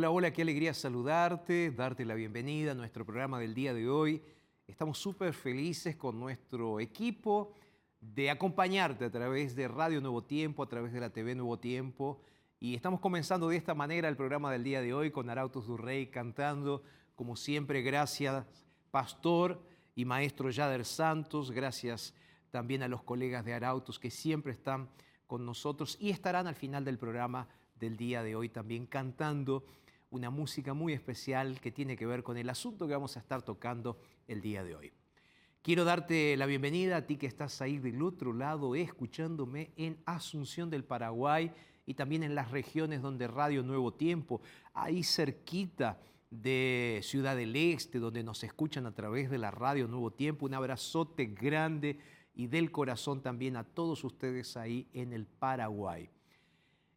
Hola, hola, qué alegría saludarte, darte la bienvenida a nuestro programa del día de hoy. Estamos súper felices con nuestro equipo de acompañarte a través de Radio Nuevo Tiempo, a través de la TV Nuevo Tiempo. Y estamos comenzando de esta manera el programa del día de hoy con Arautos Durrey cantando, como siempre, gracias Pastor y Maestro Yader Santos, gracias también a los colegas de Arautos que siempre están con nosotros y estarán al final del programa del día de hoy también cantando una música muy especial que tiene que ver con el asunto que vamos a estar tocando el día de hoy. Quiero darte la bienvenida a ti que estás ahí del otro lado escuchándome en Asunción del Paraguay y también en las regiones donde Radio Nuevo Tiempo, ahí cerquita de Ciudad del Este, donde nos escuchan a través de la Radio Nuevo Tiempo. Un abrazote grande y del corazón también a todos ustedes ahí en el Paraguay.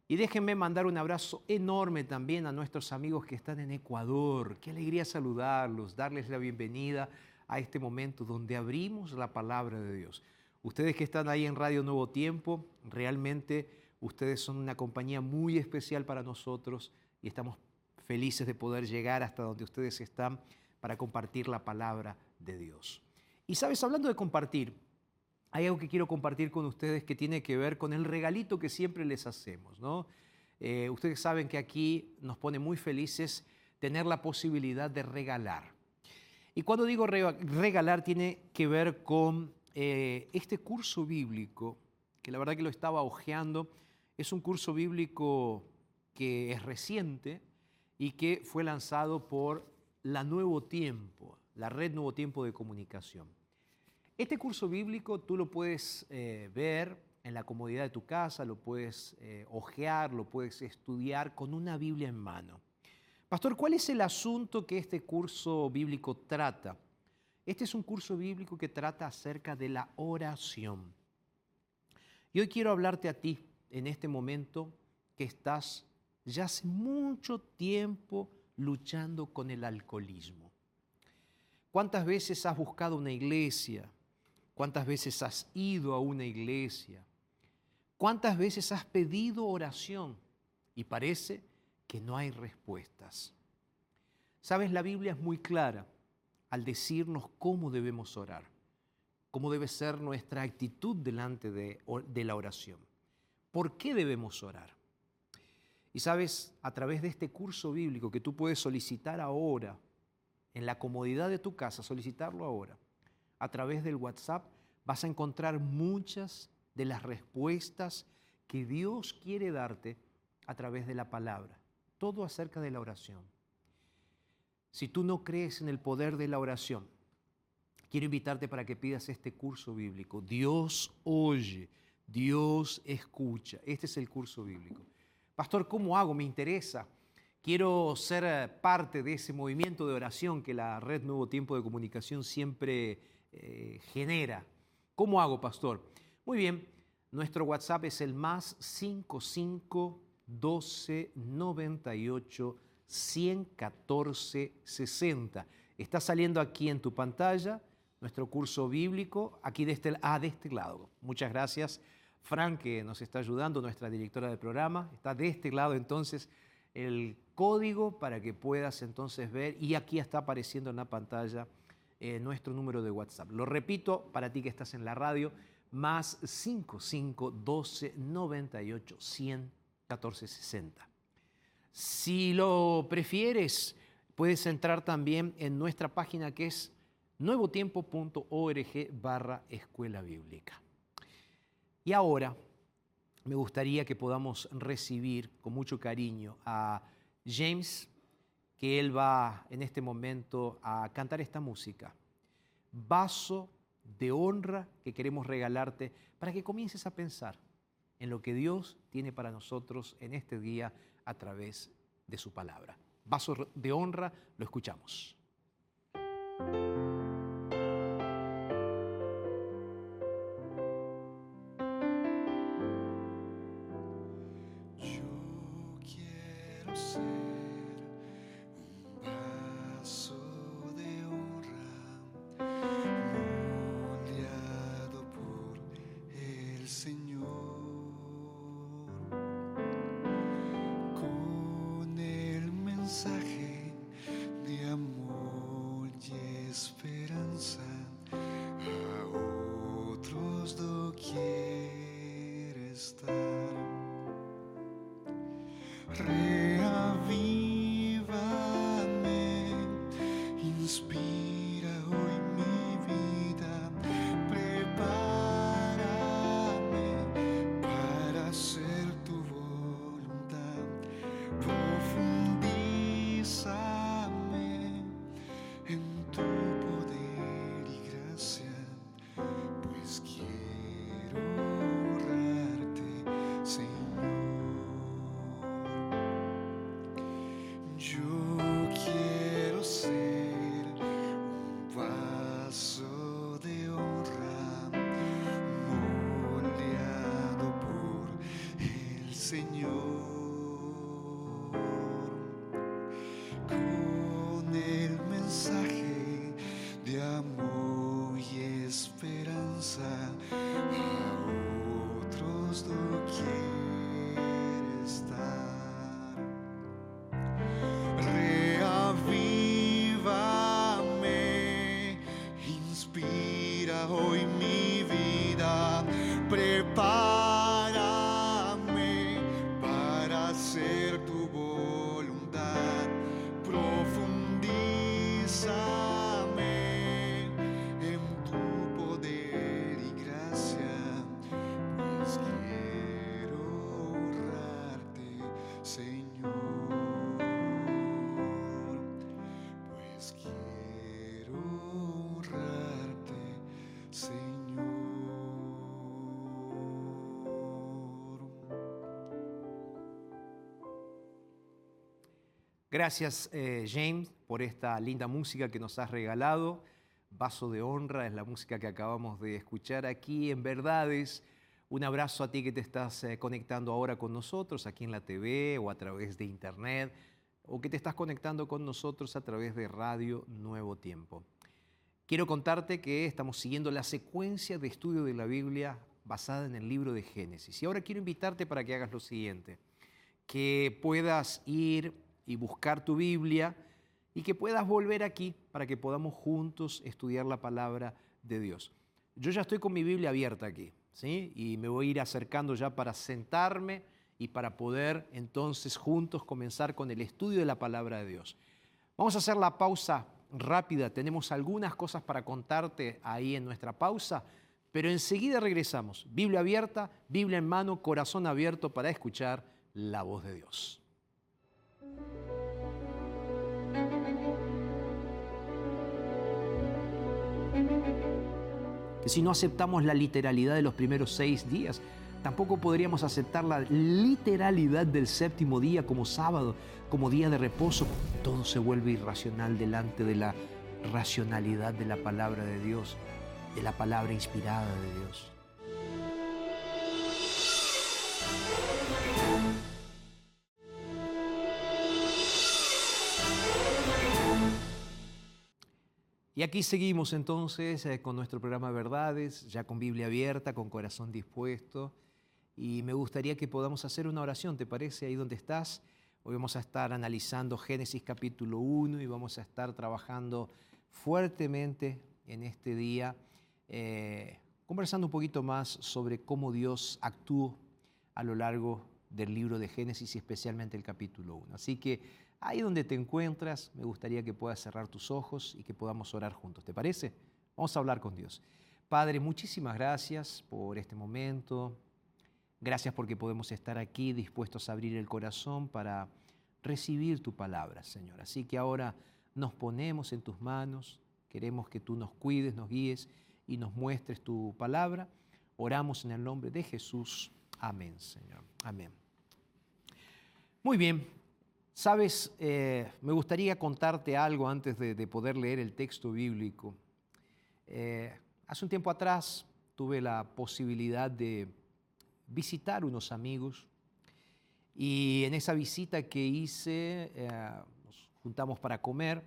Y déjenme mandar un abrazo enorme también a nuestros amigos que están en Ecuador. Qué alegría saludarlos, darles la bienvenida a este momento donde abrimos la palabra de Dios. Ustedes que están ahí en Radio Nuevo Tiempo, realmente ustedes son una compañía muy especial para nosotros y estamos felices de poder llegar hasta donde ustedes están para compartir la palabra de Dios. Y sabes, hablando de compartir, hay algo que quiero compartir con ustedes que tiene que ver con el regalito que siempre les hacemos, ¿no? Eh, ustedes saben que aquí nos pone muy felices tener la posibilidad de regalar. Y cuando digo re- regalar tiene que ver con eh, este curso bíblico, que la verdad que lo estaba hojeando, es un curso bíblico que es reciente y que fue lanzado por la Nuevo Tiempo, la red Nuevo Tiempo de Comunicación. Este curso bíblico tú lo puedes eh, ver en la comodidad de tu casa, lo puedes eh, hojear, lo puedes estudiar con una Biblia en mano. Pastor, ¿cuál es el asunto que este curso bíblico trata? Este es un curso bíblico que trata acerca de la oración. Y hoy quiero hablarte a ti en este momento que estás ya hace mucho tiempo luchando con el alcoholismo. ¿Cuántas veces has buscado una iglesia? ¿Cuántas veces has ido a una iglesia? ¿Cuántas veces has pedido oración? Y parece que no hay respuestas. Sabes, la Biblia es muy clara al decirnos cómo debemos orar, cómo debe ser nuestra actitud delante de, la oración. ¿Por qué debemos orar? Y sabes, a través de este curso bíblico que tú puedes solicitar ahora, en la comodidad de tu casa, solicitarlo ahora, a través del WhatsApp, vas a encontrar muchas de las respuestas que Dios quiere darte a través de la palabra. Todo acerca de la oración. Si tú no crees en el poder de la oración, quiero invitarte para que pidas este curso bíblico. Dios oye, Dios escucha. Este es el curso bíblico. Pastor, ¿cómo hago? Me interesa. Quiero ser eh, parte de ese movimiento de oración que la red Nuevo Tiempo de Comunicación siempre eh, genera. ¿Cómo hago, pastor? Muy bien, nuestro WhatsApp es el más 55 12 98 114 60. Está saliendo aquí en tu pantalla nuestro curso bíblico, aquí de este, ah, de este lado. Muchas gracias Fran, que nos está ayudando, nuestra directora del programa. Está de este lado entonces el código para que puedas entonces ver y aquí está apareciendo en la pantalla eh, nuestro número de WhatsApp. Lo repito para ti que estás en la radio, más 55 12 98 100 14 60. Si lo prefieres, puedes entrar también en nuestra página que es nuevotiempo.org barra escuela bíblica. Y ahora me gustaría que podamos recibir con mucho cariño a James, que él va en este momento a cantar esta música. Vaso de honra que queremos regalarte para que comiences a pensar en lo que Dios tiene para nosotros en este día a través de su palabra. Vaso de honra, lo escuchamos. esperança a outros do que Gracias, eh, James, por esta linda música que nos has regalado. Vaso de honra es la música que acabamos de escuchar aquí en Verdades. Un abrazo a ti que te estás eh, conectando ahora con nosotros aquí en la TV o a través de Internet o que te estás conectando con nosotros a través de Radio Nuevo Tiempo. Quiero contarte que estamos siguiendo la secuencia de estudio de la Biblia basada en el libro de Génesis. Y ahora quiero invitarte para que hagas lo siguiente, que puedas ir y buscar tu Biblia y que puedas volver aquí para que podamos juntos estudiar la palabra de Dios. Yo ya estoy con mi Biblia abierta aquí, ¿sí? Y me voy a ir acercando ya para sentarme y para poder entonces juntos comenzar con el estudio de la palabra de Dios. Vamos a hacer la pausa rápida, tenemos algunas cosas para contarte ahí en nuestra pausa, pero enseguida regresamos. Biblia abierta, Biblia en mano, corazón abierto para escuchar la voz de Dios. Que si no aceptamos la literalidad de los primeros seis días, tampoco podríamos aceptar la literalidad del séptimo día como sábado, como día de reposo. Todo se vuelve irracional delante de la racionalidad de la palabra de Dios de la palabra inspirada de Dios. Y aquí seguimos entonces eh, con nuestro programa Verdades, ya con Biblia abierta, con corazón dispuesto. Y me gustaría que podamos hacer una oración, ¿te parece? Ahí donde estás. Hoy vamos a estar analizando Génesis capítulo 1 y vamos a estar trabajando fuertemente en este día eh, conversando un poquito más sobre cómo Dios actuó a lo largo del libro de Génesis y especialmente el capítulo 1. Así que ahí donde te encuentras, me gustaría que puedas cerrar tus ojos y que podamos orar juntos. ¿Te parece? Vamos a hablar con Dios. Padre, muchísimas gracias por este momento. Gracias porque podemos estar aquí dispuestos a abrir el corazón para recibir tu palabra, Señor. Así que ahora nos ponemos en tus manos. Queremos que tú nos cuides, nos guíes y nos muestres tu palabra. Oramos en el nombre de Jesús. Amén, Señor. Amén. Muy bien. Sabes, eh, me gustaría contarte algo antes de, poder leer el texto bíblico. Eh, hace un tiempo atrás tuve la posibilidad de visitar unos amigos y en esa visita que hice eh, nos juntamos para comer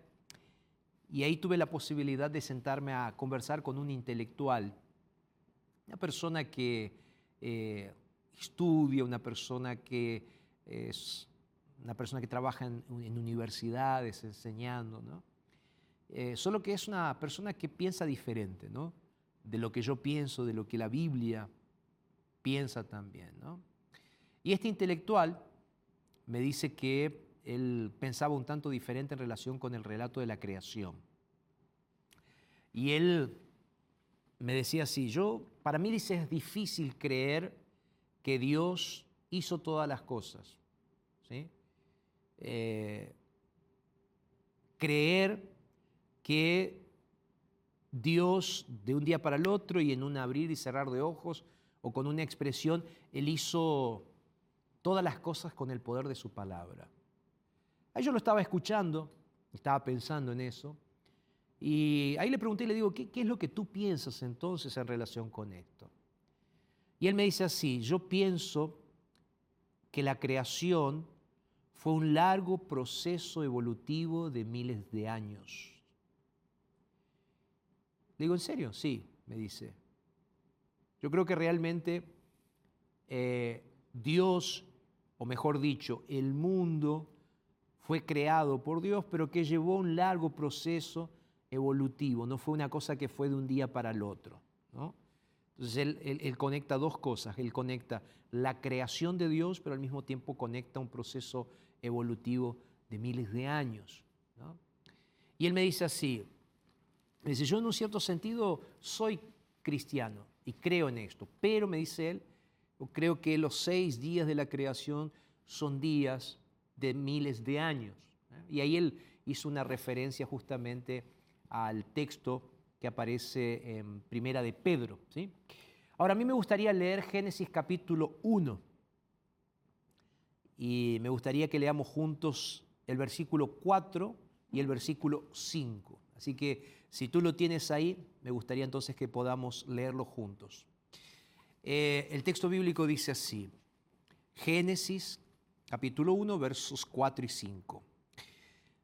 y ahí tuve la posibilidad de sentarme a conversar con un intelectual, una persona que estudia, una persona que es una persona que trabaja en, universidades enseñando, ¿no? Eh, solo que es una persona que piensa diferente, ¿no? De lo que yo pienso, de lo que la Biblia piensa también, ¿no? Y este intelectual me dice que él pensaba un tanto diferente en relación con el relato de la creación. Y él me decía así, yo, para mí dice, es difícil creer que Dios hizo todas las cosas. Eh, creer que Dios de un día para el otro y en un abrir y cerrar de ojos o con una expresión, Él hizo todas las cosas con el poder de su palabra. Ahí yo lo estaba escuchando, estaba pensando en eso, y ahí le pregunté y le digo, ¿qué, ¿qué, es lo que tú piensas entonces en relación con esto? Y él me dice así, yo pienso que la creación fue un largo proceso evolutivo de miles de años. Le digo, ¿en serio? Sí, me dice. Yo creo que realmente eh, Dios, o mejor dicho, el mundo fue creado por Dios, pero que llevó un largo proceso evolutivo, no fue una cosa que fue de un día para el otro. Entonces él, conecta dos cosas, él conecta la creación de Dios, pero al mismo tiempo conecta un proceso evolutivo de miles de años. Y él me dice así, me dice, yo en un cierto sentido soy cristiano y creo en esto, pero me dice él, creo que los seis días de la creación son días de miles de años. Y ahí él hizo una referencia justamente al texto que aparece en Primera de Pedro. ¿sí? Ahora, a mí me gustaría leer Génesis capítulo 1 y me gustaría que leamos juntos el versículo 4 y el versículo 5. Así que si tú lo tienes ahí, me gustaría entonces que podamos leerlo juntos. Eh, el texto bíblico dice así, Génesis capítulo 1, versos 4 y 5.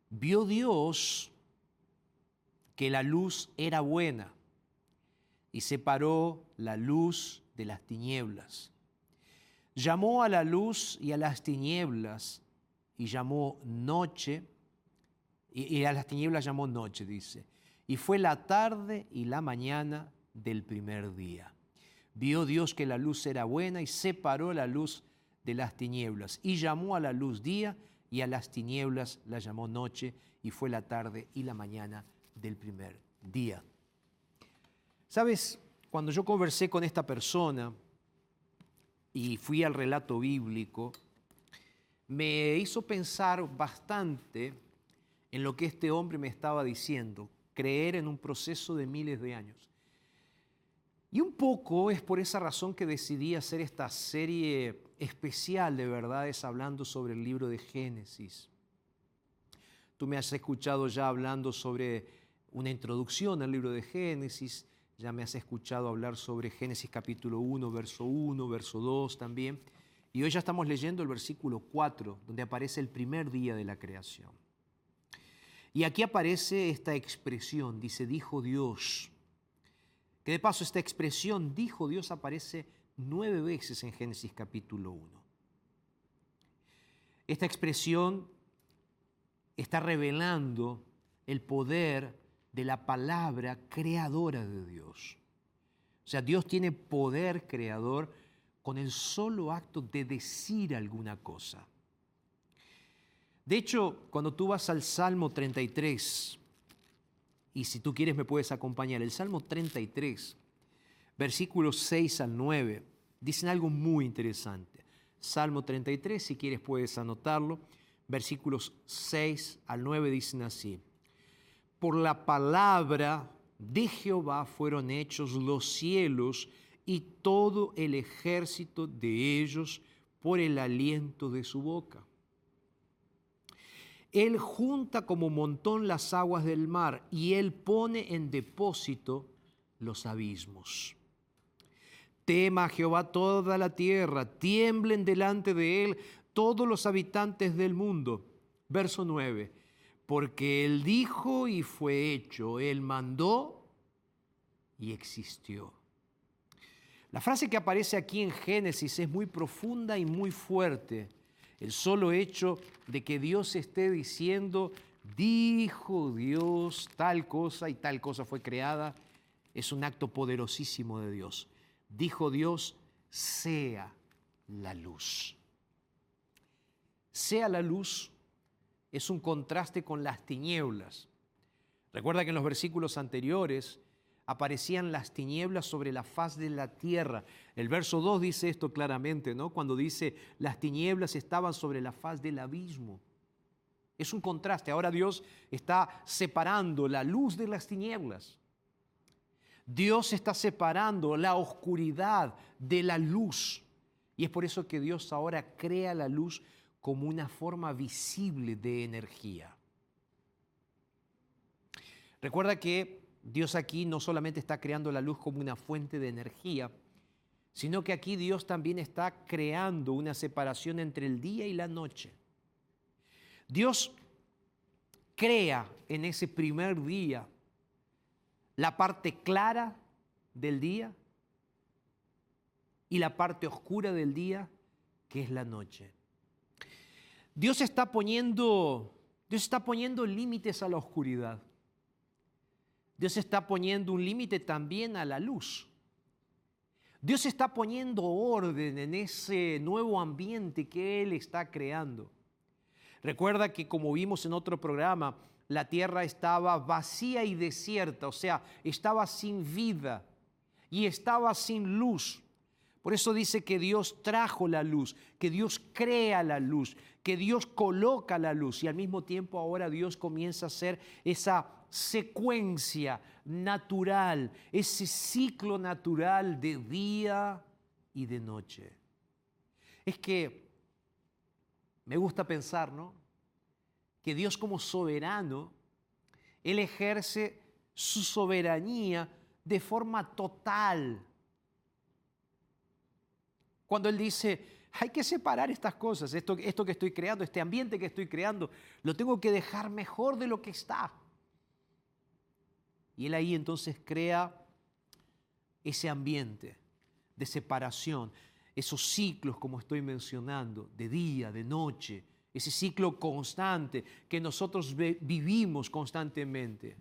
Vio Dios que la luz era buena y separó la luz de las tinieblas. Llamó a la luz y a las tinieblas y llamó noche, y, a las tinieblas llamó noche, dice. Y fue la tarde y la mañana del primer día. Vio Dios que la luz era buena y separó la luz de las tinieblas y llamó a la luz día y a las tinieblas la llamó noche y fue la tarde y la mañana del primer día. Sabes, cuando yo conversé con esta persona y fui al relato bíblico, me hizo pensar bastante en lo que este hombre me estaba diciendo, creer en un proceso de miles de años. Y un poco es por esa razón que decidí hacer esta serie especial de verdades hablando sobre el libro de Génesis. Tú me has escuchado ya hablando sobre una introducción al libro de Génesis, ya me has escuchado hablar sobre Génesis capítulo 1, verso 1, verso 2 también. Y hoy ya estamos leyendo el versículo 4, donde aparece el primer día de la creación. Y aquí aparece esta expresión, dice, dijo Dios. Que de paso esta expresión, dijo Dios, aparece nueve veces en Génesis capítulo 1. Esta expresión está revelando el poder de la palabra creadora de Dios. O sea, Dios tiene poder creador con el solo acto de decir alguna cosa. De hecho, cuando tú vas al Salmo 33, y si tú quieres me puedes acompañar, el Salmo 33, versículos 6 al 9, dicen algo muy interesante. Salmo 33, si quieres puedes anotarlo, versículos 6 al 9 dicen así. Por la palabra de Jehová fueron hechos los cielos y todo el ejército de ellos por el aliento de su boca. Él junta como montón las aguas del mar y Él pone en depósito los abismos. Tema a Jehová toda la tierra, tiemblen delante de Él todos los habitantes del mundo. Verso 9, porque Él dijo y fue hecho, Él mandó y existió. La frase que aparece aquí en Génesis es muy profunda y muy fuerte el solo hecho de que Dios esté diciendo, dijo Dios tal cosa y tal cosa fue creada, es un acto poderosísimo de Dios. Dijo Dios, sea la luz. Sea la luz es un contraste con las tinieblas. Recuerda que en los versículos anteriores aparecían las tinieblas sobre la faz de la tierra. El verso 2 dice esto claramente, ¿no? Cuando dice las tinieblas estaban sobre la faz del abismo. Es un contraste. Ahora Dios está separando la luz de las tinieblas. Dios está separando la oscuridad de la luz. Y es por eso que Dios ahora crea la luz como una forma visible de energía. Recuerda que Dios aquí no solamente está creando la luz como una fuente de energía, sino que aquí Dios también está creando una separación entre el día y la noche. Dios crea en ese primer día la parte clara del día y la parte oscura del día, que es la noche. Dios está poniendo, Dios está poniendo límites a la oscuridad. Dios está poniendo un límite también a la luz. Dios está poniendo orden en ese nuevo ambiente que Él está creando. Recuerda que como vimos en otro programa, la tierra estaba vacía y desierta, o sea, estaba sin vida y estaba sin luz. Por eso dice que Dios trajo la luz, que Dios crea la luz, que Dios coloca la luz y al mismo tiempo ahora Dios comienza a hacer esa secuencia natural, ese ciclo natural de día y de noche. Es que me gusta pensar, ¿no? Que Dios como soberano, Él ejerce su soberanía de forma total. Cuando Él dice, hay que separar estas cosas, esto, esto que estoy creando, este ambiente que estoy creando, lo tengo que dejar mejor de lo que está. Y él ahí entonces crea ese ambiente de separación, esos ciclos como estoy mencionando, de día, de noche, ese ciclo constante que nosotros vivimos constantemente.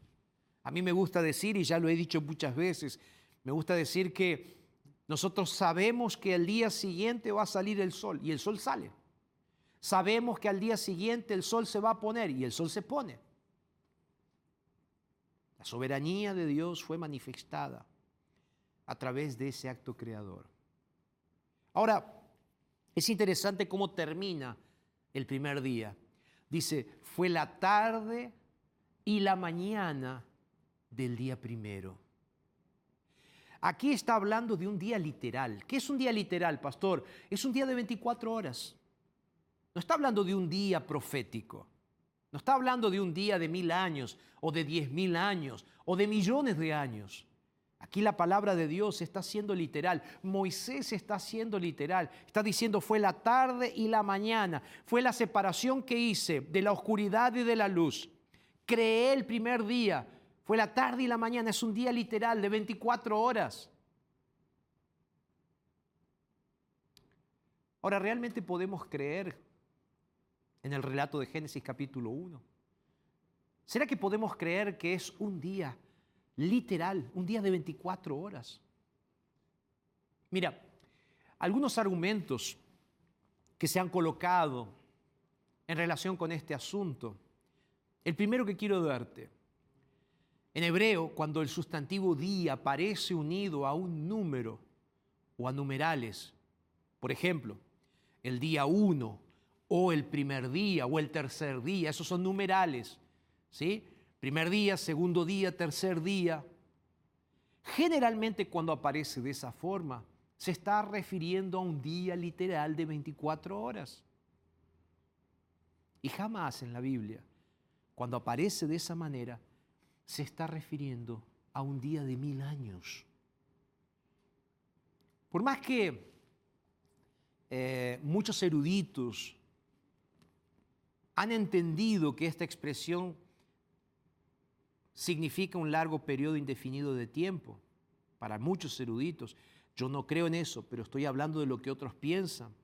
A mí me gusta decir, y ya lo he dicho muchas veces, me gusta decir que Nosotros sabemos que al día siguiente va a salir el sol y el sol sale. Sabemos que al día siguiente el sol se va a poner y el sol se pone. La soberanía de Dios fue manifestada a través de ese acto creador. Ahora, es interesante cómo termina el primer día. Dice, fue la tarde y la mañana del día primero. Aquí está hablando de un día literal. ¿Qué es un día literal, pastor? Es un día de 24 horas. No está hablando de un día profético. No está hablando de un día de mil años o de diez mil años o de millones de años. Aquí la palabra de Dios está siendo literal. Moisés está siendo literal. Está diciendo fue la tarde y la mañana. Fue la separación que hice de la oscuridad y de la luz. Creé el primer día fue la tarde y la mañana, es un día literal de 24 horas. Ahora, ¿realmente podemos creer en el relato de Génesis capítulo 1? ¿Será que podemos creer que es un día literal, un día de 24 horas? Mira, algunos argumentos que se han colocado en relación con este asunto. El primero que quiero darte en hebreo, cuando el sustantivo día aparece unido a un número o a numerales, por ejemplo, el día uno o el primer día o el tercer día, esos son numerales, ¿sí? Primer día, segundo día, tercer día. Generalmente cuando aparece de esa forma, se está refiriendo a un día literal de 24 horas. Y jamás en la Biblia, cuando aparece de esa manera, se está refiriendo a un día de mil años. Por más que eh, muchos eruditos han entendido que esta expresión significa un largo periodo indefinido de tiempo, para muchos eruditos, yo no creo en eso, pero estoy hablando de lo que otros piensan.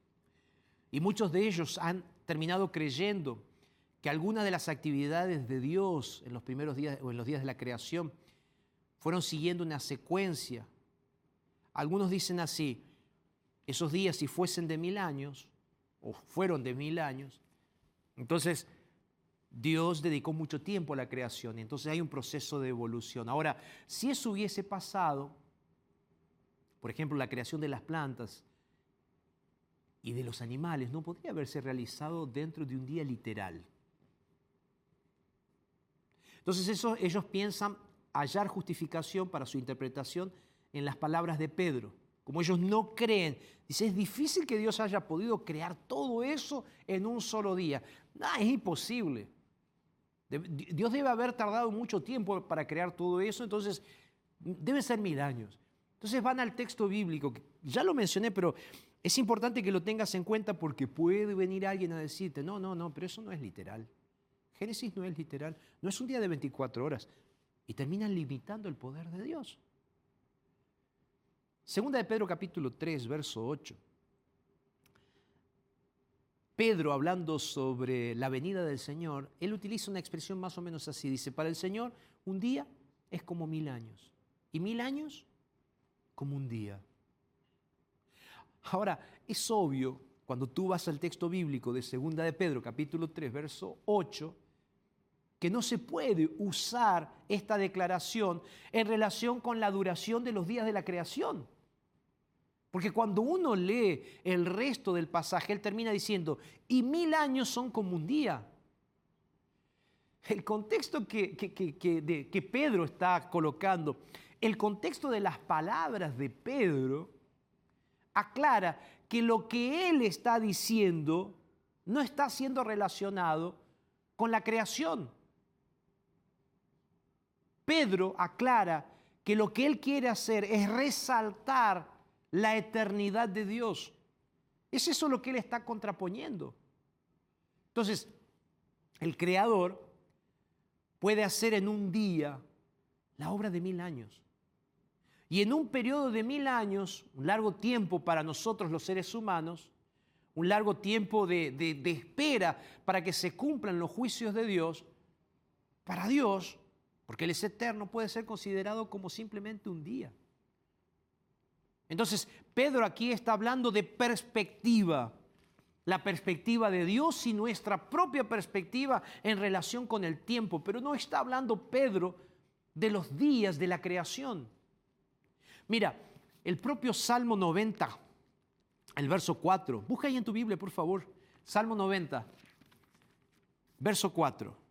Y muchos de ellos han terminado creyendo que algunas de las actividades de Dios en los primeros días o en los días de la creación fueron siguiendo una secuencia. Algunos dicen así, esos días si fuesen de mil años, o fueron de mil años, entonces Dios dedicó mucho tiempo a la creación entonces hay un proceso de evolución. Ahora, si eso hubiese pasado, por ejemplo, la creación de las plantas y de los animales, no podría haberse realizado dentro de un día literal. Entonces ellos piensan hallar justificación para su interpretación en las palabras de Pedro. Como ellos no creen, dice, es difícil que Dios haya podido crear todo eso en un solo día. No, es imposible. Dios debe haber tardado mucho tiempo para crear todo eso, entonces deben ser mil años. Entonces van al texto bíblico, ya lo mencioné, pero es importante que lo tengas en cuenta porque puede venir alguien a decirte, no, no, no, pero eso no es literal. Génesis no es literal, no es un día de 24 horas. Y terminan limitando el poder de Dios. Segunda de Pedro capítulo 3, verso 8. Pedro, hablando sobre la venida del Señor, él utiliza una expresión más o menos así. Dice, para el Señor un día es como mil años. Y mil años como un día. Ahora, es obvio, cuando tú vas al texto bíblico de Segunda de Pedro, capítulo 3, verso 8, que no se puede usar esta declaración en relación con la duración de los días de la creación. Porque cuando uno lee el resto del pasaje, él termina diciendo, y mil años son como un día. El contexto que, que, Pedro está colocando, el contexto de las palabras de Pedro, aclara que lo que él está diciendo no está siendo relacionado con la creación. Pedro aclara que lo que él quiere hacer es resaltar la eternidad de Dios. Es eso lo que él está contraponiendo. Entonces, el creador puede hacer en un día la obra de mil años. Y en un periodo de mil años, un largo tiempo para nosotros los seres humanos, un largo tiempo de, de espera para que se cumplan los juicios de Dios, para Dios porque Él es eterno, puede ser considerado como simplemente un día. Entonces, Pedro aquí está hablando de perspectiva, la perspectiva de Dios y nuestra propia perspectiva en relación con el tiempo, pero no está hablando Pedro de los días de la creación. Mira, el propio Salmo 90, el verso 4, busca ahí en tu Biblia, por favor, Salmo 90, verso 4.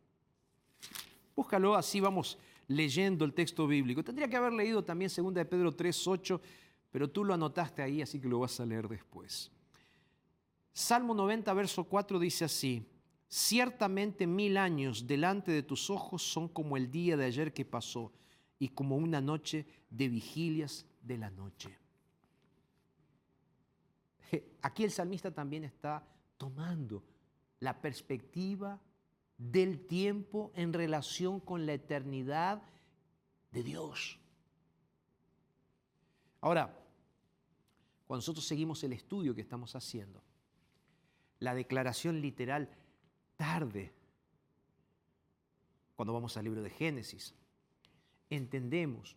Búscalo, así vamos leyendo el texto bíblico. Tendría que haber leído también 2 de Pedro 3, 8 pero tú lo anotaste ahí, así que lo vas a leer después. Salmo 90, verso 4 dice así, ciertamente mil años delante de tus ojos son como el día de ayer que pasó y como una noche de vigilias de la noche. Aquí el salmista también está tomando la perspectiva del tiempo en relación con la eternidad de Dios. Ahora, cuando nosotros seguimos el estudio que estamos haciendo, la declaración literal tarde, cuando vamos al libro de Génesis, entendemos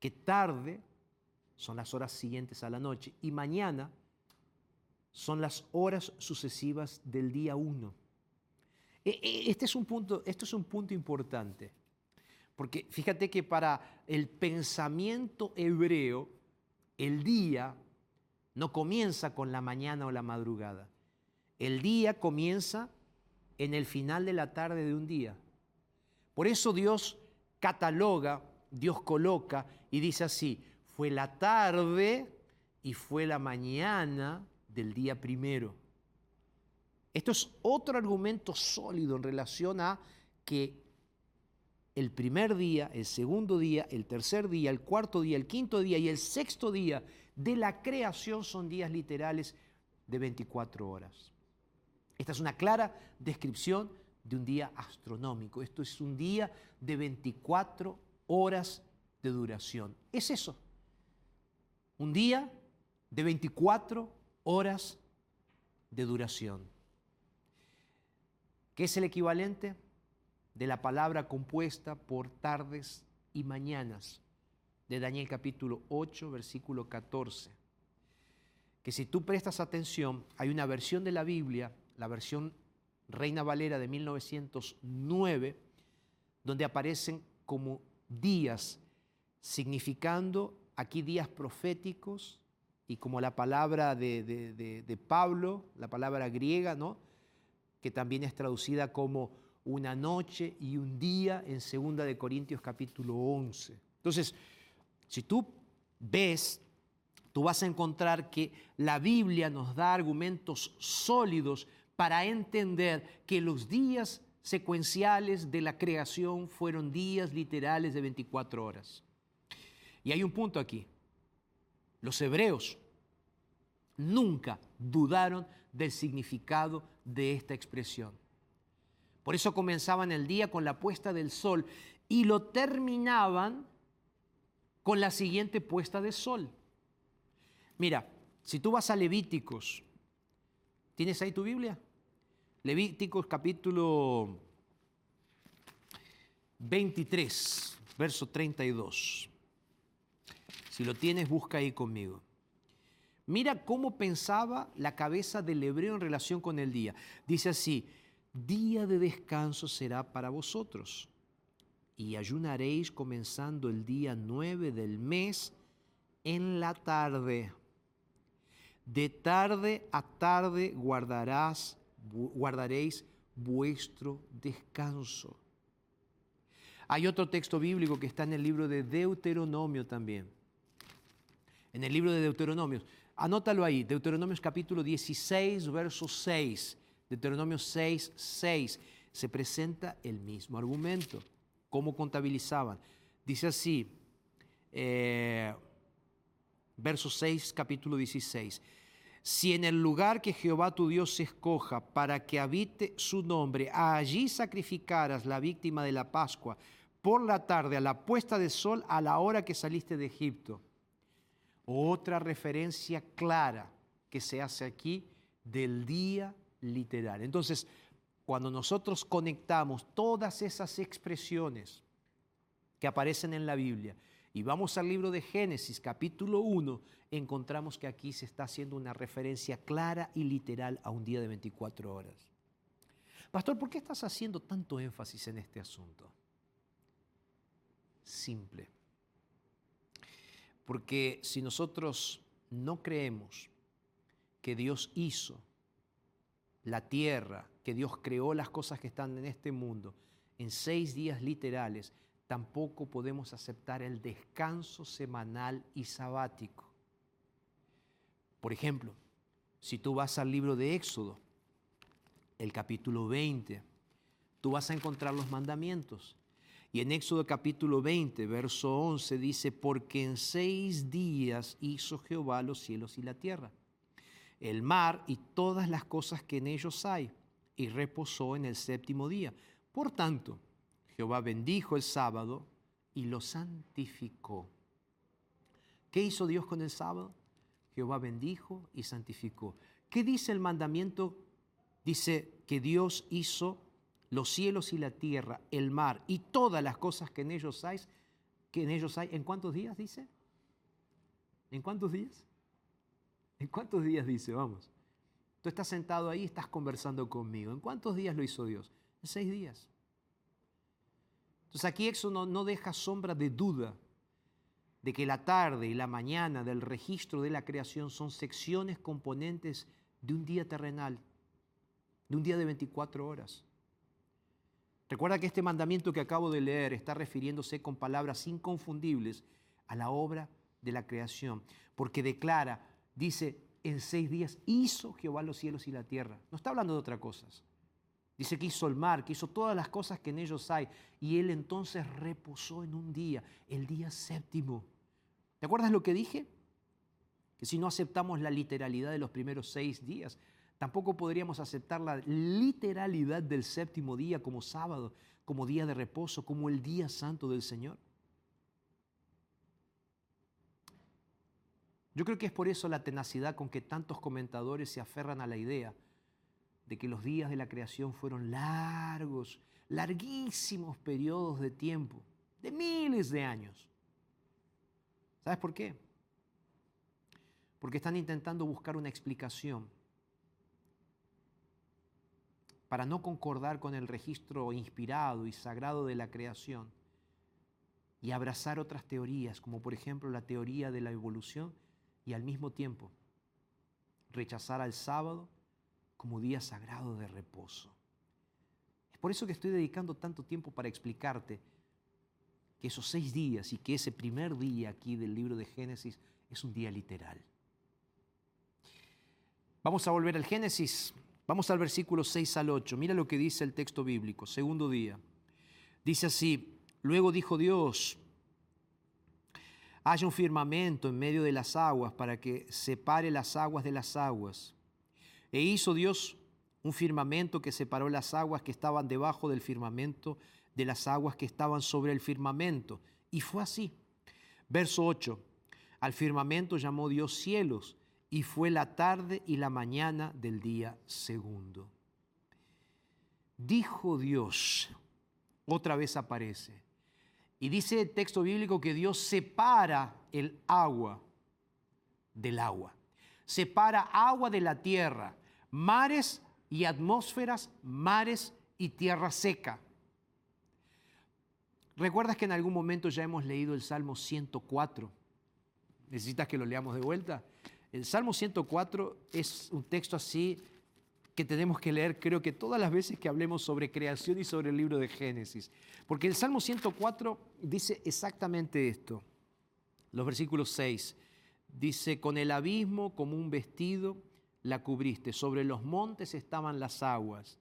que tarde son las horas siguientes a la noche y mañana son las horas sucesivas del día 1. E, e, este es un punto, esto es un punto importante, porque fíjate que para el pensamiento hebreo, el día no comienza con la mañana o la madrugada. El día comienza en el final de la tarde de un día. Por eso Dios cataloga, Dios coloca y dice así, fue la tarde y fue la mañana del día primero. Esto es otro argumento sólido en relación a que el primer día, el segundo día, el tercer día, el cuarto día, el quinto día y el sexto día de la creación son días literales de 24 horas. Esta es una clara descripción de un día astronómico. Esto es un día de 24 horas de duración. Es eso. Un día de 24 horas de duración. ¿Qué es el equivalente? de la palabra compuesta por tardes y mañanas de Daniel capítulo 8, versículo 14. Que si tú prestas atención, hay una versión de la Biblia, la versión Reina Valera de 1909, donde aparecen como días, significando aquí días proféticos y como la palabra de, de Pablo, la palabra griega, ¿no? Que también es traducida como una noche y un día en 2 de Corintios capítulo 11. Entonces, si tú ves, tú vas a encontrar que la Biblia nos da argumentos sólidos para entender que los días secuenciales de la creación fueron días literales de 24 horas. Y hay un punto aquí. Los hebreos nunca dudaron del significado de esta expresión. Por eso comenzaban el día con la puesta del sol y lo terminaban con la siguiente puesta de sol. Mira, si tú vas a Levíticos, ¿tienes ahí tu Biblia? Levíticos capítulo 23, verso 32. Si lo tienes, busca ahí conmigo. Mira cómo pensaba la cabeza del hebreo en relación con el día. Dice así, día de descanso será para vosotros. Y ayunaréis comenzando el día nueve del mes en la tarde. De tarde a tarde guardarás, guardaréis vuestro descanso. Hay otro texto bíblico que está en el libro de Deuteronomio también. En el libro de Deuteronomios. Anótalo ahí, Deuteronomios capítulo 16, verso 6. Deuteronomio 6, 6, se presenta el mismo argumento. ¿Cómo contabilizaban? Dice así, eh, verso 6, capítulo 16. Si en el lugar que Jehová tu Dios escoja para que habite su nombre, allí sacrificaras la víctima de la Pascua por la tarde a la puesta de sol a la hora que saliste de Egipto. Otra referencia clara que se hace aquí del día literal. Entonces, cuando nosotros conectamos todas esas expresiones que aparecen en la Biblia y vamos al libro de Génesis capítulo 1, encontramos que aquí se está haciendo una referencia clara y literal a un día de 24 horas. Pastor, ¿por qué estás haciendo tanto énfasis en este asunto? Simple. Porque si nosotros no creemos que Dios hizo la tierra, que Dios creó las cosas que están en este mundo en seis días literales, tampoco podemos aceptar el descanso semanal y sabático. Por ejemplo, si tú vas al libro de Éxodo, el capítulo 20, tú vas a encontrar los mandamientos. Y en Éxodo capítulo 20, verso 11 dice, porque en seis días hizo Jehová los cielos y la tierra, el mar y todas las cosas que en ellos hay, y reposó en el séptimo día. Por tanto, Jehová bendijo el sábado y lo santificó. ¿Qué hizo Dios con el sábado? Jehová bendijo y santificó. ¿Qué dice el mandamiento? Dice que Dios hizo los cielos y la tierra, el mar y todas las cosas que en ellos hay, que en ellos hay. ¿En cuántos días dice? ¿En cuántos días? ¿En cuántos días dice? Vamos. Tú estás sentado ahí, estás conversando conmigo. ¿En cuántos días lo hizo Dios? En seis días. Entonces aquí Éxodo no, deja sombra de duda de que la tarde y la mañana del registro de la creación son secciones componentes de un día terrenal, de un día de 24 horas. Recuerda que este mandamiento que acabo de leer está refiriéndose con palabras inconfundibles a la obra de la creación, porque declara, dice, en seis días hizo Jehová los cielos y la tierra. No está hablando de otra cosa. Dice que hizo el mar, que hizo todas las cosas que en ellos hay. Y él entonces reposó en un día, el día séptimo. ¿Te acuerdas lo que dije? Que si no aceptamos la literalidad de los primeros seis días, tampoco podríamos aceptar la literalidad del séptimo día como sábado, como día de reposo, como el día santo del Señor. Yo creo que es por eso la tenacidad con que tantos comentadores se aferran a la idea de que los días de la creación fueron largos, larguísimos periodos de tiempo, de miles de años. ¿Sabes por qué? Porque están intentando buscar una explicación para no concordar con el registro inspirado y sagrado de la creación y abrazar otras teorías, como por ejemplo la teoría de la evolución, y al mismo tiempo rechazar al sábado como día sagrado de reposo. Es por eso que estoy dedicando tanto tiempo para explicarte que esos seis días y que ese primer día aquí del libro de Génesis es un día literal. Vamos a volver al Génesis, vamos al versículo 6 al 8. Mira lo que dice el texto bíblico, segundo día. Dice así, luego dijo Dios, haya un firmamento en medio de las aguas para que separe las aguas de las aguas e hizo Dios un firmamento que separó las aguas que estaban debajo del firmamento de las aguas que estaban sobre el firmamento. Y fue así. Verso 8. Al firmamento llamó Dios cielos y fue la tarde y la mañana del día segundo. Dijo Dios, otra vez aparece. Y dice el texto bíblico que Dios separa el agua del agua separa agua de la tierra, mares y atmósferas, mares y tierra seca. ¿Recuerdas que en algún momento ya hemos leído el Salmo 104? ¿Necesitas que lo leamos de vuelta? El Salmo 104 es un texto así que tenemos que leer creo que todas las veces que hablemos sobre creación y sobre el libro de Génesis. Porque el Salmo 104 dice exactamente esto. Los versículos 6. Dice, con el abismo como un vestido la cubriste, sobre los montes estaban las aguas.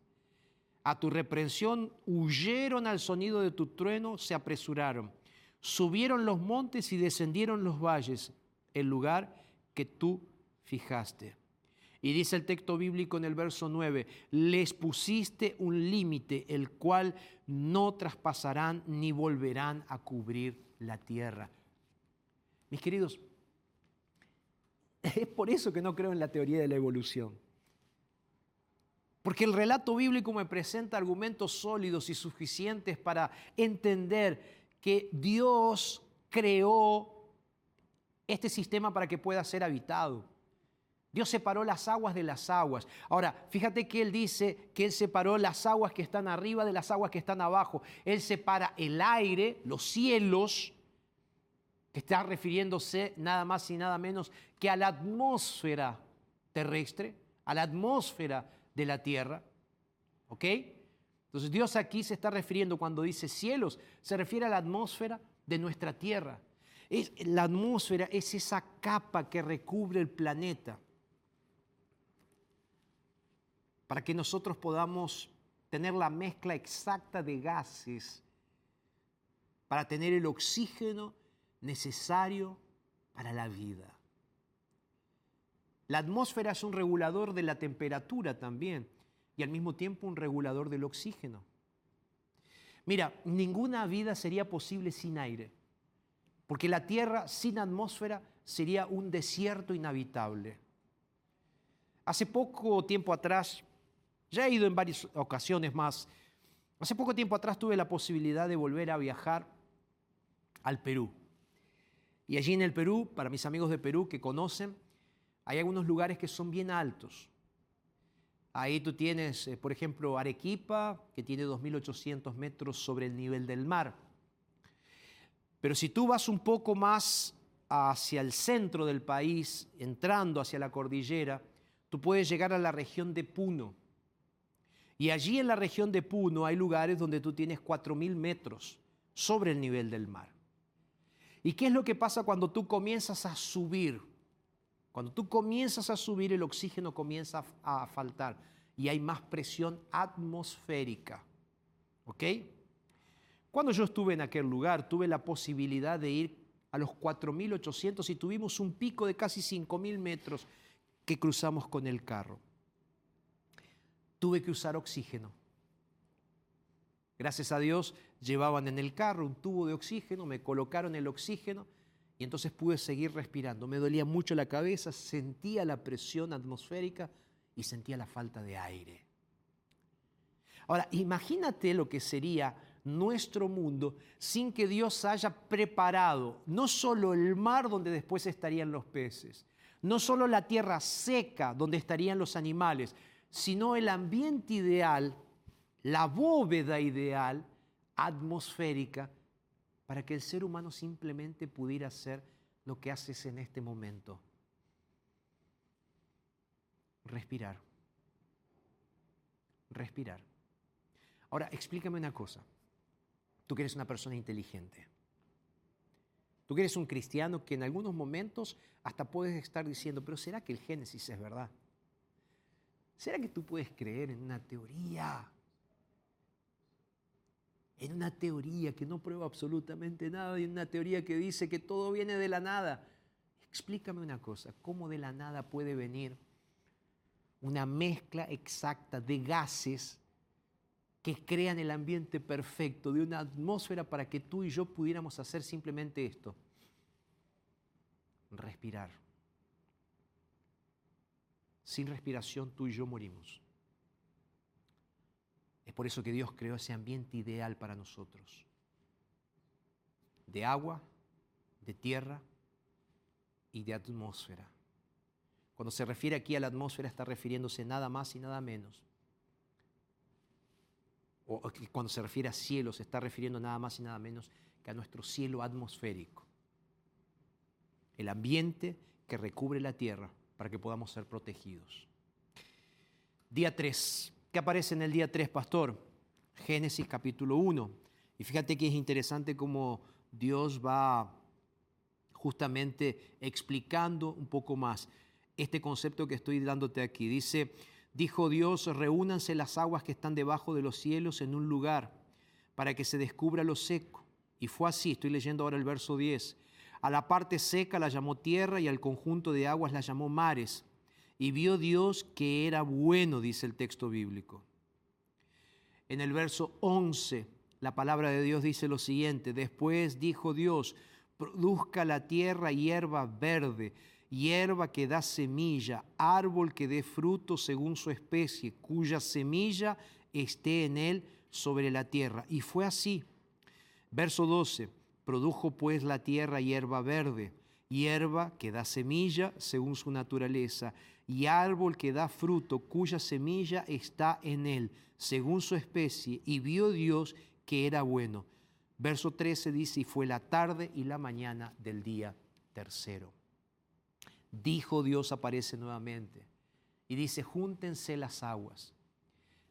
A tu reprensión huyeron al sonido de tu trueno, se apresuraron. Subieron los montes y descendieron los valles, el lugar que tú fijaste. Y dice el texto bíblico en el verso 9, les pusiste un límite, el cual no traspasarán ni volverán a cubrir la tierra. Mis queridos, es por eso que no creo en la teoría de la evolución. Porque el relato bíblico me presenta argumentos sólidos y suficientes para entender que Dios creó este sistema para que pueda ser habitado. Dios separó las aguas de las aguas. Ahora, fíjate que Él dice que Él separó las aguas que están arriba de las aguas que están abajo. Él separa el aire, los cielos, que está refiriéndose nada más y nada menos que a la atmósfera terrestre, a la atmósfera de la tierra. ¿Ok? Entonces Dios aquí se está refiriendo cuando dice cielos, se refiere a la atmósfera de nuestra tierra. Es, la atmósfera es esa capa que recubre el planeta para que nosotros podamos tener la mezcla exacta de gases, para tener el oxígeno necesario para la vida. La atmósfera es un regulador de la temperatura también y al mismo tiempo un regulador del oxígeno. Mira, ninguna vida sería posible sin aire, porque la Tierra sin atmósfera sería un desierto inhabitable. Hace poco tiempo atrás ya he ido en varias ocasiones más. Hace poco tiempo atrás tuve la posibilidad de volver a viajar al Perú. Y allí en el Perú, para mis amigos de Perú que conocen, hay algunos lugares que son bien altos. Ahí tú tienes, eh, por ejemplo, Arequipa, que tiene 2.800 metros sobre el nivel del mar. Pero si tú vas un poco más hacia el centro del país, entrando hacia la cordillera, tú puedes llegar a la región de Puno. Y allí en la región de Puno hay lugares donde tú tienes 4.000 metros sobre el nivel del mar. ¿Y qué es lo que pasa cuando tú comienzas a subir? Cuando tú comienzas a subir, el oxígeno comienza a faltar y hay más presión atmosférica. ¿Ok? Cuando yo estuve en aquel lugar, tuve la posibilidad de ir a los 4.800 y tuvimos un pico de casi 5.000 metros que cruzamos con el carro tuve que usar oxígeno. Gracias a Dios llevaban en el carro un tubo de oxígeno, me colocaron el oxígeno y entonces pude seguir respirando. Me dolía mucho la cabeza, sentía la presión atmosférica y sentía la falta de aire. Ahora, imagínate lo que sería nuestro mundo sin que Dios haya preparado no solo el mar donde después estarían los peces, no solo la tierra seca donde estarían los animales, sino el ambiente ideal, la bóveda ideal, atmosférica, para que el ser humano simplemente pudiera hacer lo que haces en este momento. Respirar. Respirar. Ahora, explícame una cosa. Tú que eres una persona inteligente. Tú que eres un cristiano que en algunos momentos hasta puedes estar diciendo, pero ¿será que el Génesis es verdad? ¿Será que tú puedes creer en una teoría? En una teoría que no prueba absolutamente nada y en una teoría que dice que todo viene de la nada. Explícame una cosa, ¿cómo de la nada puede venir una mezcla exacta de gases que crean el ambiente perfecto de una atmósfera para que tú y yo pudiéramos hacer simplemente esto? Respirar. Sin respiración tú y yo morimos. Es por eso que Dios creó ese ambiente ideal para nosotros. De agua, de tierra y de atmósfera. Cuando se refiere aquí a la atmósfera está refiriéndose nada más y nada menos. O cuando se refiere a cielo se está refiriendo nada más y nada menos que a nuestro cielo atmosférico. El ambiente que recubre la tierra para que podamos ser protegidos. Día 3. ¿Qué aparece en el día 3, pastor? Génesis capítulo 1. Y fíjate que es interesante cómo Dios va justamente explicando un poco más este concepto que estoy dándote aquí. Dice, dijo Dios, reúnanse las aguas que están debajo de los cielos en un lugar para que se descubra lo seco. Y fue así, estoy leyendo ahora el verso 10. A la parte seca la llamó tierra y al conjunto de aguas la llamó mares. Y vio Dios que era bueno, dice el texto bíblico. En el verso 11, la palabra de Dios dice lo siguiente, después dijo Dios, produzca la tierra hierba verde, hierba que da semilla, árbol que dé fruto según su especie, cuya semilla esté en él sobre la tierra. Y fue así. Verso 12, Produjo pues la tierra hierba verde, hierba que da semilla según su naturaleza, y árbol que da fruto cuya semilla está en él, según su especie, y vio Dios que era bueno. Verso 13 dice, y fue la tarde y la mañana del día tercero. Dijo Dios, aparece nuevamente, y dice, júntense las aguas.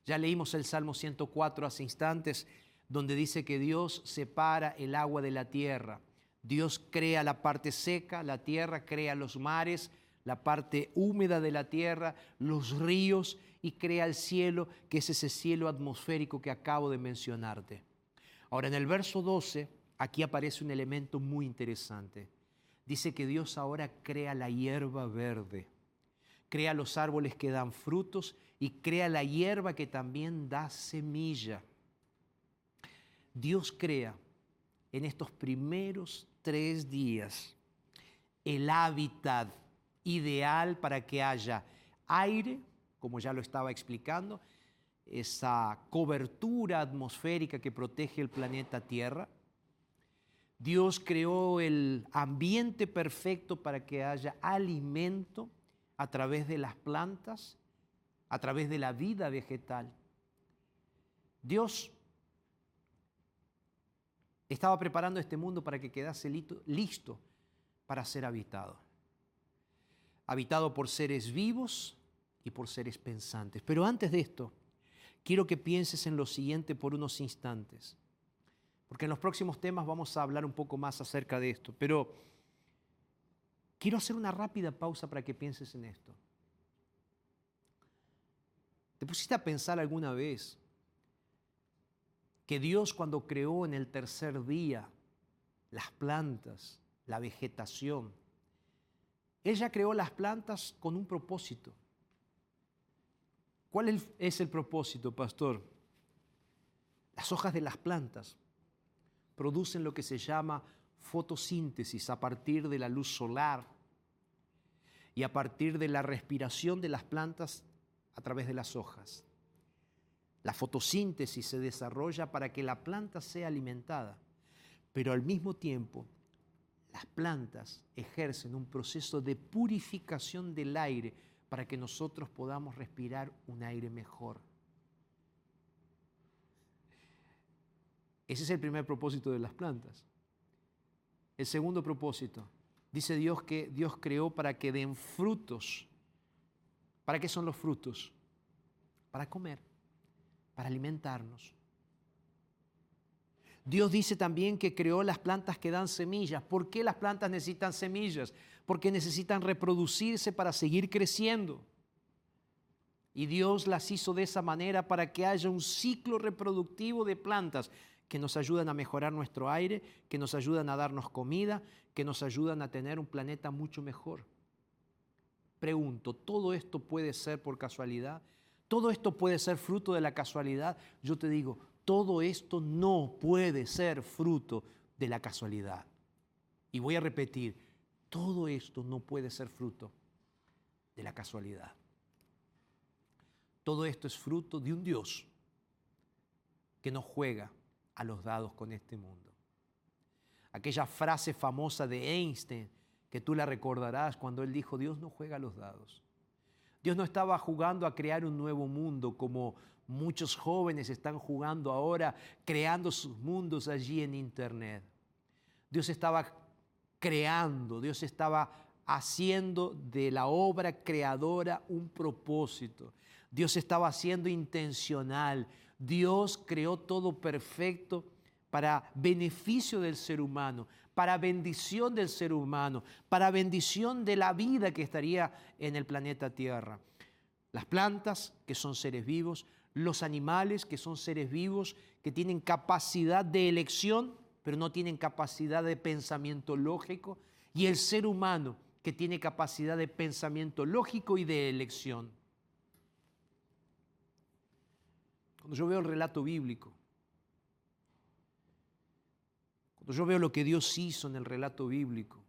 Ya leímos el Salmo 104 hace instantes, donde dice que Dios separa el agua de la tierra. Dios crea la parte seca, la tierra crea los mares, la parte húmeda de la tierra, los ríos y crea el cielo, que es ese cielo atmosférico que acabo de mencionarte. Ahora, en el verso 12, aquí aparece un elemento muy interesante. Dice que Dios ahora crea la hierba verde, crea los árboles que dan frutos y crea la hierba que también da semilla. Dios crea en estos primeros tres días el hábitat ideal para que haya aire, como ya lo estaba explicando, esa cobertura atmosférica que protege el planeta Tierra. Dios creó el ambiente perfecto para que haya alimento a través de las plantas, a través de la vida vegetal. Dios estaba preparando este mundo para que quedase listo para ser habitado. Habitado por seres vivos y por seres pensantes. Pero antes de esto, quiero que pienses en lo siguiente por unos instantes, porque en los próximos temas vamos a hablar un poco más acerca de esto, pero quiero hacer una rápida pausa para que pienses en esto. ¿Te pusiste a pensar alguna vez que Dios cuando creó en el tercer día las plantas, la vegetación, ella creó las plantas con un propósito. ¿Cuál es el propósito, pastor? Las hojas de las plantas producen lo que se llama fotosíntesis a partir de la luz solar y a partir de la respiración de las plantas a través de las hojas. La fotosíntesis se desarrolla para que la planta sea alimentada, pero al mismo tiempo las plantas ejercen un proceso de purificación del aire para que nosotros podamos respirar un aire mejor. Ese es el primer propósito de las plantas. El segundo propósito, dice Dios que Dios creó para que den frutos. ¿Para qué son los frutos? Para comer, para alimentarnos. Dios dice también que creó las plantas que dan semillas. ¿Por qué las plantas necesitan semillas? porque necesitan reproducirse para seguir creciendo. Y Dios las hizo de esa manera para que haya un ciclo reproductivo de plantas que nos ayudan a mejorar nuestro aire, que nos ayudan a darnos comida, que nos ayudan a tener un planeta mucho mejor. Pregunto, ¿todo esto puede ser por casualidad? ¿Todo esto puede ser fruto de la casualidad? Yo te digo, todo esto no puede ser fruto de la casualidad. Y voy a repetir, todo esto no puede ser fruto de la casualidad. Todo esto es fruto de un Dios que no juega a los dados con este mundo. Aquella frase famosa de Einstein que tú la recordarás cuando él dijo, Dios no juega a los dados. Dios no estaba jugando a crear un nuevo mundo como muchos jóvenes están jugando ahora, creando sus mundos allí en Internet. Dios estaba creando, Dios estaba haciendo de la obra creadora un propósito. Dios estaba haciendo intencional. Dios creó todo perfecto para beneficio del ser humano, para bendición del ser humano, para bendición de la vida que estaría en el planeta Tierra. Las plantas, que son seres vivos, los animales, que son seres vivos, que tienen capacidad de elección, pero no tienen capacidad de pensamiento lógico, y el ser humano que tiene capacidad de pensamiento lógico y de elección. Cuando yo veo el relato bíblico, cuando yo veo lo que Dios hizo en el relato bíblico,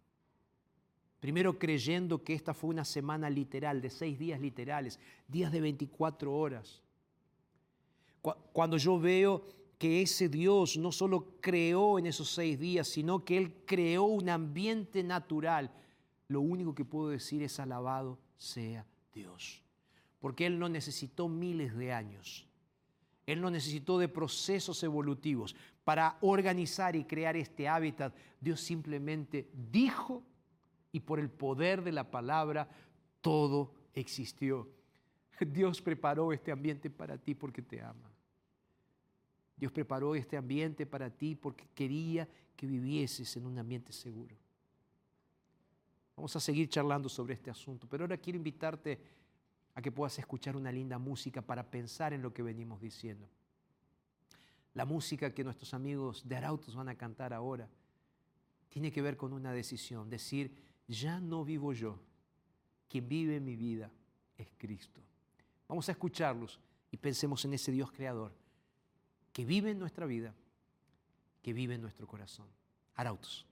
primero creyendo que esta fue una semana literal, de seis días literales, días de 24 horas, cuando yo veo que ese Dios no solo creó en esos seis días, sino que Él creó un ambiente natural, lo único que puedo decir es alabado sea Dios. Porque Él no necesitó miles de años. Él no necesitó de procesos evolutivos para organizar y crear este hábitat. Dios simplemente dijo y por el poder de la palabra todo existió. Dios preparó este ambiente para ti porque te ama. Dios preparó este ambiente para ti porque quería que vivieses en un ambiente seguro. Vamos a seguir charlando sobre este asunto, pero ahora quiero invitarte a que puedas escuchar una linda música para pensar en lo que venimos diciendo. La música que nuestros amigos de Arautos van a cantar ahora tiene que ver con una decisión, decir, ya no vivo yo, quien vive mi vida es Cristo. Vamos a escucharlos y pensemos en ese Dios creador que vive en nuestra vida, que vive en nuestro corazón. Arautos.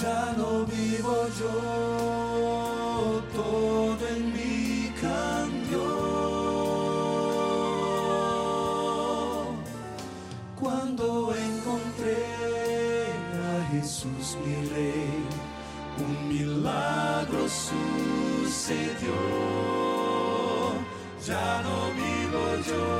Ya no vivo yo, todo en mí cambió. Cuando encontré a Jesús mi rey, un milagro sucedió. Ya no vivo yo,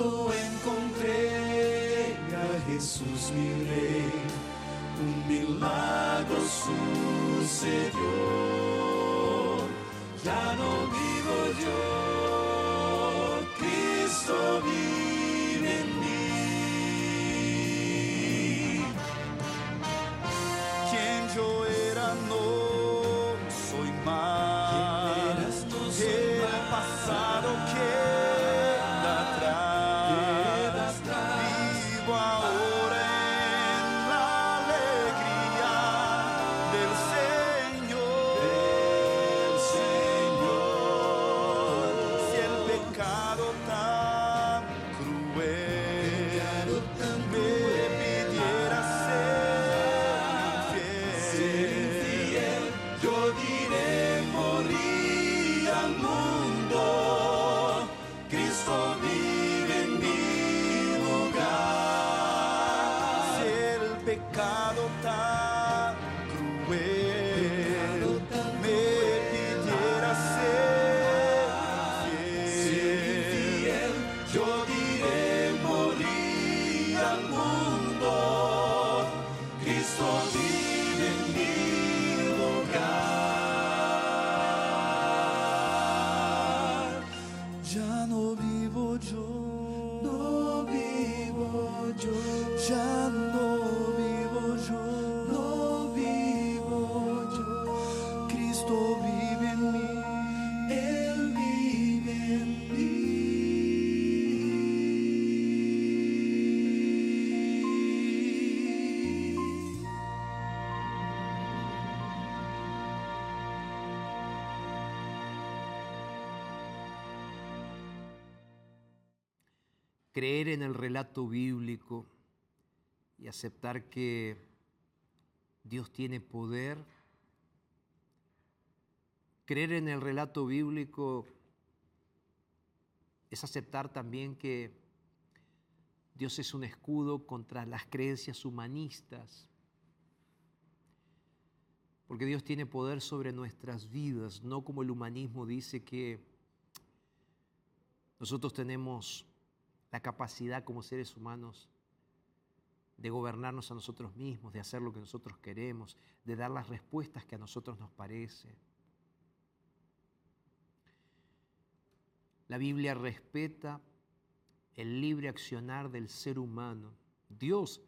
Cuando encontré a Jesús mi rey, un milagro sucedió. Ya no vivo yo, Cristo vive creer en el relato bíblico y aceptar que Dios tiene poder. Creer en el relato bíblico es aceptar también que Dios es un escudo contra las creencias humanistas. Porque Dios tiene poder sobre nuestras vidas, no como el humanismo dice que nosotros tenemos la capacidad como seres humanos de gobernarnos a nosotros mismos, de hacer lo que nosotros queremos, de dar las respuestas que a nosotros nos parece. La Biblia respeta el libre accionar del ser humano. Dios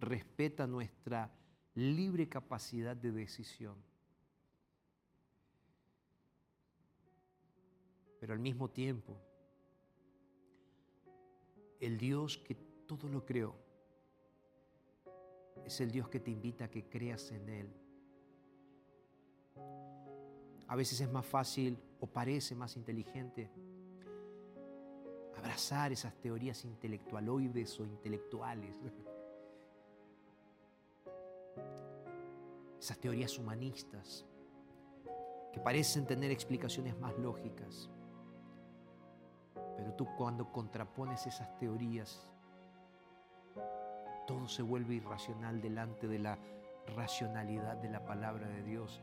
respeta nuestra libre capacidad de decisión. Pero al mismo tiempo, el Dios que todo lo creó es el Dios que te invita a que creas en Él. A veces es más fácil o parece más inteligente abrazar esas teorías intelectualoides o intelectuales, esas teorías humanistas que parecen tener explicaciones más lógicas. Pero tú cuando contrapones esas teorías, todo se vuelve irracional delante de la racionalidad de la palabra de Dios,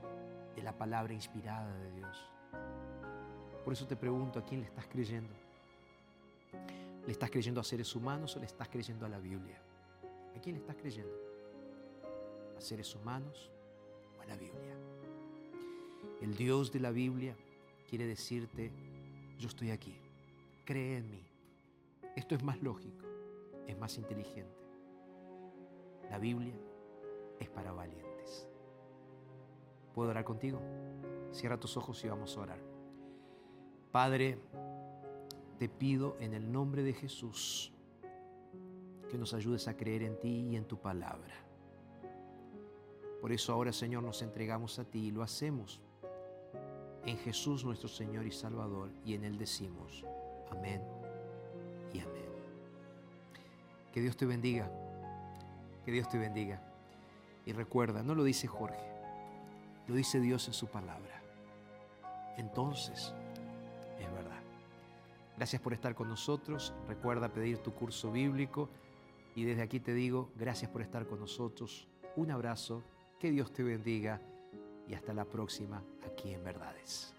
de la palabra inspirada de Dios. Por eso te pregunto, ¿a quién le estás creyendo? ¿Le estás creyendo a seres humanos o le estás creyendo a la Biblia? ¿A quién le estás creyendo? ¿A seres humanos o a la Biblia? El Dios de la Biblia quiere decirte, yo estoy aquí cree en mí. Esto es más lógico, es más inteligente. La Biblia es para valientes. ¿Puedo orar contigo? Cierra tus ojos y vamos a orar. Padre, te pido en el nombre de Jesús que nos ayudes a creer en ti y en tu palabra. Por eso ahora, Señor, nos entregamos a ti y lo hacemos en Jesús nuestro Señor y Salvador y en Él decimos, Amén y amén. Que Dios te bendiga, que Dios te bendiga. Y recuerda, no lo dice Jorge, lo dice Dios en su palabra. Entonces, es verdad. Gracias por estar con nosotros. Recuerda pedir tu curso bíblico. Y desde aquí te digo, gracias por estar con nosotros. Un abrazo, que Dios te bendiga y hasta la próxima aquí en Verdades.